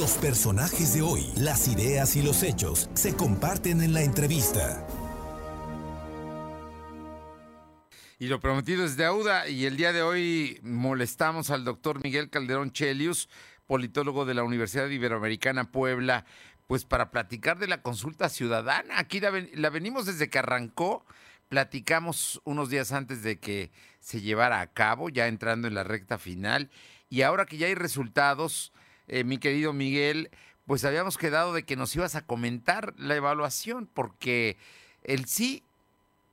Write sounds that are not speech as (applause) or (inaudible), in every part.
Los personajes de hoy, las ideas y los hechos se comparten en la entrevista. Y lo prometido es deuda y el día de hoy molestamos al doctor Miguel Calderón Chelius, politólogo de la Universidad Iberoamericana Puebla, pues para platicar de la consulta ciudadana. Aquí la, la venimos desde que arrancó, platicamos unos días antes de que se llevara a cabo, ya entrando en la recta final, y ahora que ya hay resultados, eh, mi querido Miguel, pues habíamos quedado de que nos ibas a comentar la evaluación, porque el sí,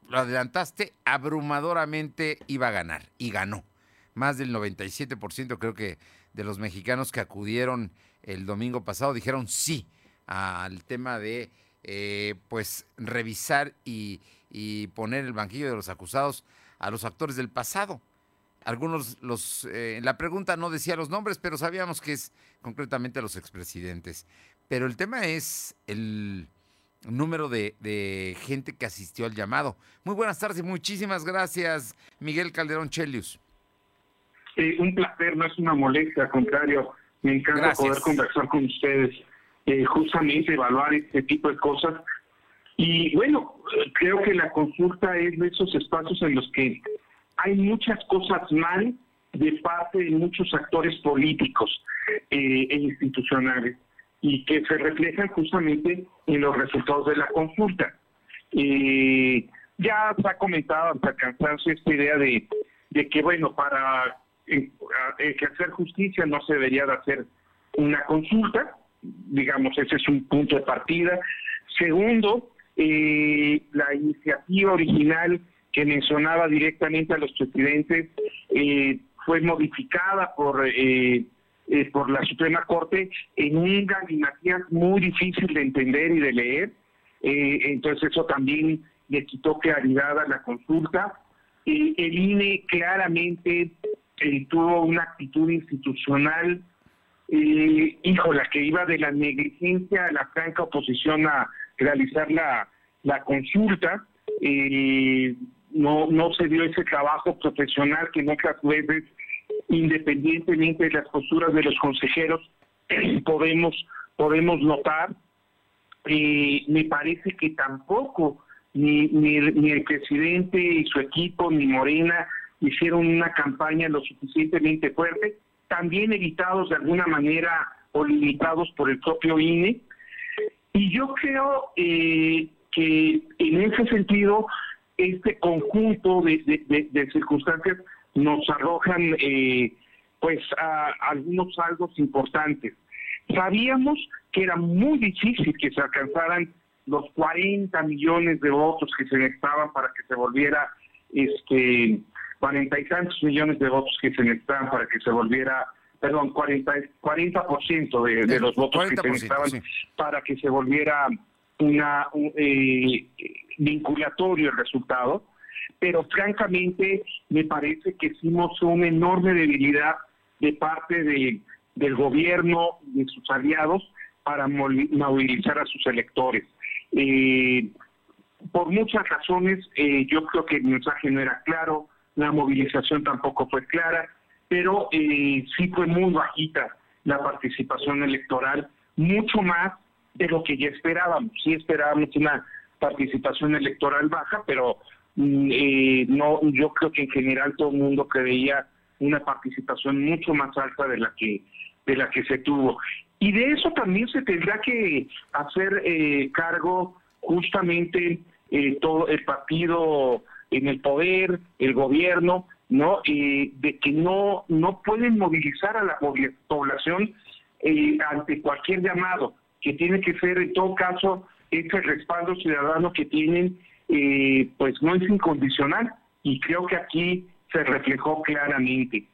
lo adelantaste, abrumadoramente iba a ganar, y ganó. Más del 97% creo que de los mexicanos que acudieron el domingo pasado dijeron sí al tema de eh, pues revisar y, y poner el banquillo de los acusados a los actores del pasado algunos los eh, la pregunta no decía los nombres, pero sabíamos que es concretamente a los expresidentes. Pero el tema es el número de, gente que asistió al llamado. Muy buenas tardes muchísimas gracias, Miguel Calderón Chelius. Eh, un placer, no es una molestia, al contrario, me encanta poder conversar con ustedes, eh, justamente evaluar este tipo de cosas. Y bueno, creo que la consulta es de esos espacios en los que hay muchas cosas mal de parte de muchos actores políticos eh, e institucionales y que se reflejan justamente en los resultados de la consulta. Eh, ya se ha comentado hasta cansarse esta idea de, de que, bueno, para eh, ejercer justicia no se debería de hacer una consulta, digamos, ese es un punto de partida. Segundo, la iniciativa original que mencionaba directamente a los presidentes eh, fue modificada por eh, eh, por la Suprema Corte en un galimatías muy difícil de entender y de leer. entonces eso también le quitó claridad a la consulta. el INE claramente tuvo una actitud institucional, híjola, que iba de la negligencia a la franca oposición a realizar la, la consulta. No, no se dio ese trabajo profesional que muchas veces, independientemente de las posturas de los consejeros, (clears throat) podemos, podemos notar. Eh, me parece que tampoco ni, ni, ni el presidente y su equipo, ni Morena, hicieron una campaña lo suficientemente fuerte, también evitados de alguna manera o limitados por el propio INE. Y yo creo eh, que en ese sentido este conjunto de, circunstancias nos arrojan eh, pues a, algunos saldos importantes. Sabíamos que era muy difícil que se alcanzaran los 40 millones de votos que se necesitaban para que se volviera este 40 y tantos millones de votos que se necesitaban para que se volviera perdón 40 40% de, de los votos que se necesitaban para que se volviera una eh, vinculatorio el resultado, pero francamente me parece que hicimos una enorme debilidad de parte de, del gobierno, de sus aliados, para movilizar a sus electores. Eh, por muchas razones, eh, yo creo que el mensaje no era claro, la movilización tampoco fue clara, pero eh, sí fue muy bajita la participación electoral, mucho más de lo que ya esperábamos. Sí esperábamos una participación electoral baja, pero mm, eh, no, yo creo que en general todo el mundo creía una participación mucho más alta de la que de la que se tuvo. Y de eso también se tendrá que hacer eh, cargo justamente eh, todo el partido en el poder, el gobierno, no, de que no no pueden movilizar a la población ante cualquier llamado que tiene que ser en todo caso ese respaldo ciudadano que tienen, eh, pues no es incondicional y creo que aquí se reflejó claramente.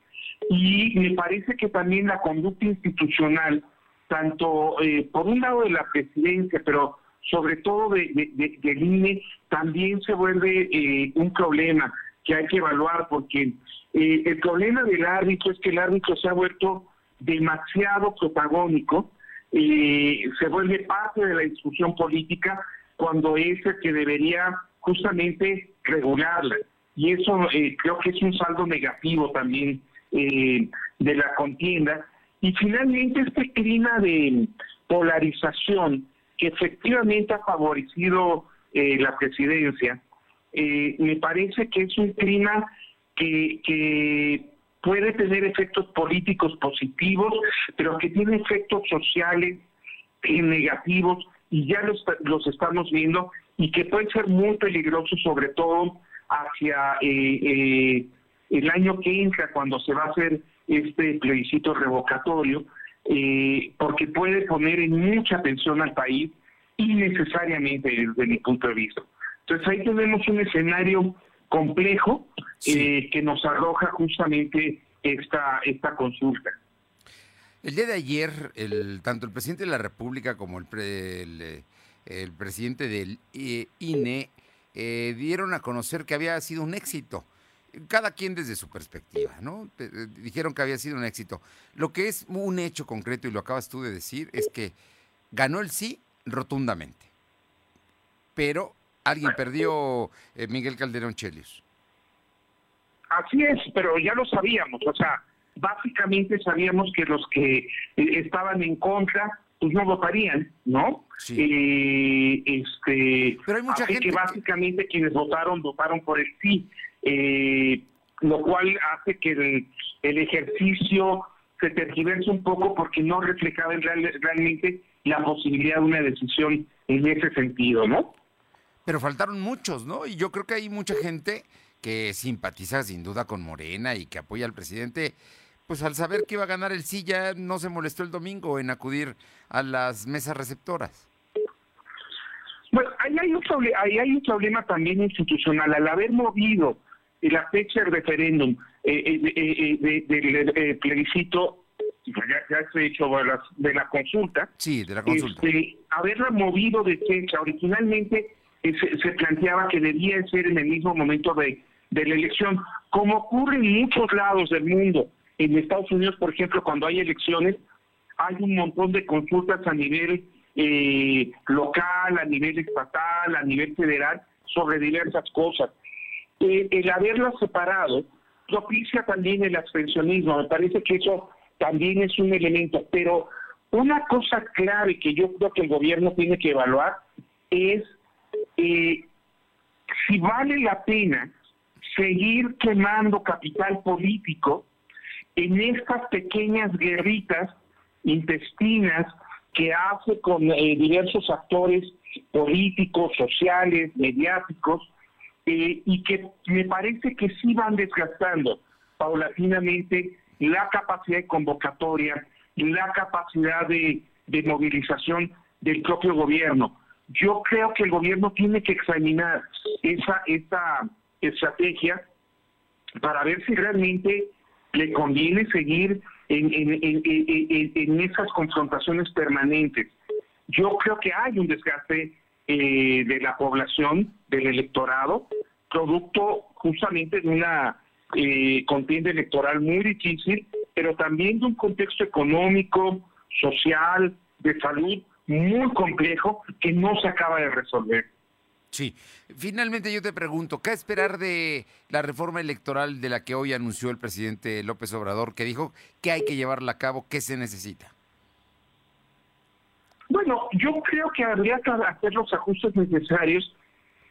Y me parece que también la conducta institucional, tanto eh, por un lado de la presidencia, pero sobre todo de, del INE, también se vuelve eh, un problema que hay que evaluar, porque el problema del árbitro es que el árbitro se ha vuelto demasiado protagónico y se vuelve parte de la discusión política cuando es el que debería justamente regularla. Y eso eh, creo que es un saldo negativo también eh, de la contienda. Y finalmente este clima de polarización que efectivamente ha favorecido eh, la presidencia, eh, me parece que es un clima que, que puede tener efectos políticos positivos, pero que tiene efectos sociales negativos y ya los, los estamos viendo y que pueden ser muy peligrosos sobre todo hacia eh, eh, el año que entra cuando se va a hacer este plebiscito revocatorio, eh, porque puede poner en mucha tensión al país innecesariamente desde mi punto de vista. Entonces ahí tenemos un escenario complejo que nos arroja justamente esta, esta consulta. El día de ayer, el, tanto el presidente de la República como el, el, presidente del INE eh, dieron a conocer que había sido un éxito. Cada quien desde su perspectiva, ¿no? Eh, dijeron que había sido un éxito. Lo que es un hecho concreto, y lo acabas tú de decir, es que ganó el sí rotundamente. Pero alguien perdió eh, Miguel Calderón Chelios. Así es, pero ya lo sabíamos. O sea, básicamente sabíamos que los que eh, estaban en contra pues no votarían, ¿no? Sí. Eh, este, Pero hay mucha gente que básicamente quienes votaron votaron por el sí, eh, lo cual hace que el, ejercicio se tergiverse un poco porque no reflejaba realmente la posibilidad de una decisión en ese sentido, ¿no? Pero faltaron muchos, ¿no? Y yo creo que hay mucha gente que simpatiza sin duda con Morena y que apoya al presidente pues al saber que iba a ganar el sí ya no se molestó el domingo en acudir a las mesas receptoras. Bueno, ahí hay un, ahí hay un problema también institucional. Al haber movido la fecha del referéndum eh, eh, eh, del plebiscito, ya, ya se ha hecho de la, consulta. Sí, de la consulta. Este, haberla movido de fecha, originalmente se, se, planteaba que debía ser en el mismo momento de, de la elección, como ocurre en muchos lados del mundo. En Estados Unidos, por ejemplo, cuando hay elecciones, hay un montón de consultas a nivel eh, local, a nivel estatal, a nivel federal, sobre diversas cosas. Eh, el haberlas separado propicia también el abstencionismo. Me parece que eso también es un elemento. Pero una cosa clave que yo creo que el gobierno tiene que evaluar es eh, si vale la pena seguir quemando capital político en estas pequeñas guerritas intestinas que hace con eh, diversos actores políticos, sociales, mediáticos, eh, y que me parece que sí van desgastando paulatinamente la capacidad de convocatoria, la capacidad de, de movilización del propio gobierno. Yo creo que el gobierno tiene que examinar esa, esa estrategia para ver si realmente le conviene seguir en, esas confrontaciones permanentes. Yo creo que hay un desgaste eh, de la población, del electorado, producto justamente de una eh, contienda electoral muy difícil, pero también de un contexto económico, social, de salud muy complejo que no se acaba de resolver. Sí. Finalmente yo te pregunto, ¿qué esperar de la reforma electoral de la que hoy anunció el presidente López Obrador, que dijo que hay que llevarla a cabo? ¿Qué se necesita? Bueno, yo creo que habría que hacer los ajustes necesarios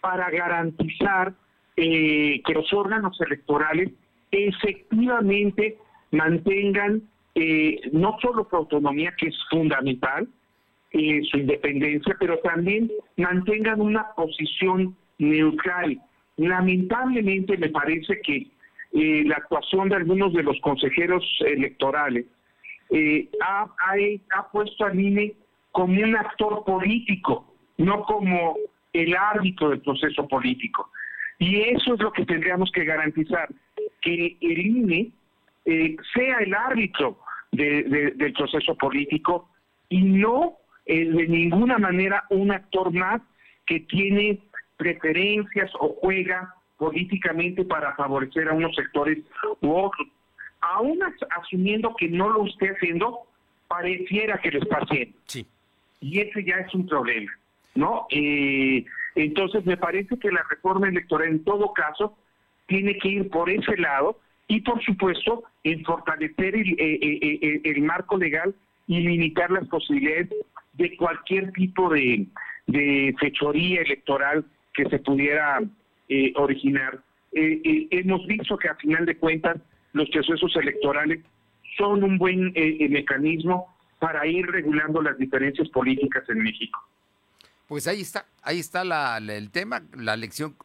para garantizar eh, que los órganos electorales efectivamente mantengan eh, no solo su autonomía, que es fundamental, eh, su independencia, pero también mantengan una posición neutral. Lamentablemente me parece que eh, la actuación de algunos de los consejeros electorales eh, ha, ha, puesto al INE como un actor político, no como el árbitro del proceso político. Y eso es lo que tendríamos que garantizar, que el INE sea el árbitro del proceso político y no es de ninguna manera un actor más que tiene preferencias o juega políticamente para favorecer a unos sectores u otros. Aún asumiendo que no lo esté haciendo, pareciera que lo está haciendo. Sí. Y ese ya es un problema, ¿no? Eh, entonces me parece que la reforma electoral en todo caso tiene que ir por ese lado y por supuesto en fortalecer el, eh, eh, el, marco legal y limitar las posibilidades de cualquier tipo de, fechoría electoral que se pudiera originar. hemos visto que a final de cuentas los procesos electorales son un buen mecanismo para ir regulando las diferencias políticas en México. Pues ahí está, ahí está el tema, la lección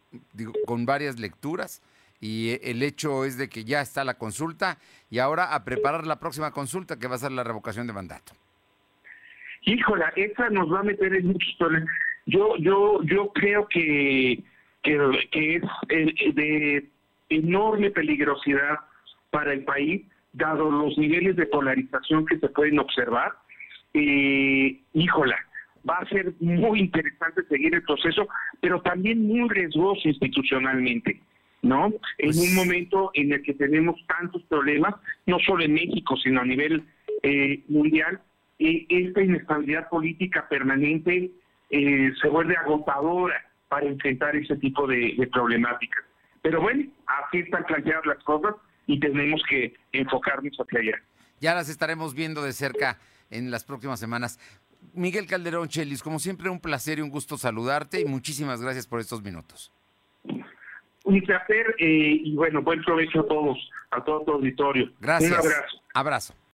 con varias lecturas y eh, el hecho es de que ya está la consulta y ahora a preparar la próxima consulta que va a ser la revocación de mandato. Híjola, esa nos va a meter en muchos problemas. Yo, yo, yo creo que, que, es eh, de enorme peligrosidad para el país, dado los niveles de polarización que se pueden observar. Eh, híjola, va a ser muy interesante seguir el proceso, pero también muy riesgoso institucionalmente. ¿no? En un pues momento en el que tenemos tantos problemas, no solo en México, sino a nivel eh, mundial, eh, esta inestabilidad política permanente eh, se vuelve agotadora para enfrentar ese tipo de, de problemáticas. Pero bueno, así están planteadas las cosas y tenemos que enfocarnos hacia allá. Ya las estaremos viendo de cerca en las próximas semanas. Miguel Calderón Chelis, como siempre, un placer y un gusto saludarte y muchísimas gracias por estos minutos. Un placer eh, y bueno, buen provecho a todos, a todo tu auditorio. Gracias. Un abrazo. Abrazo.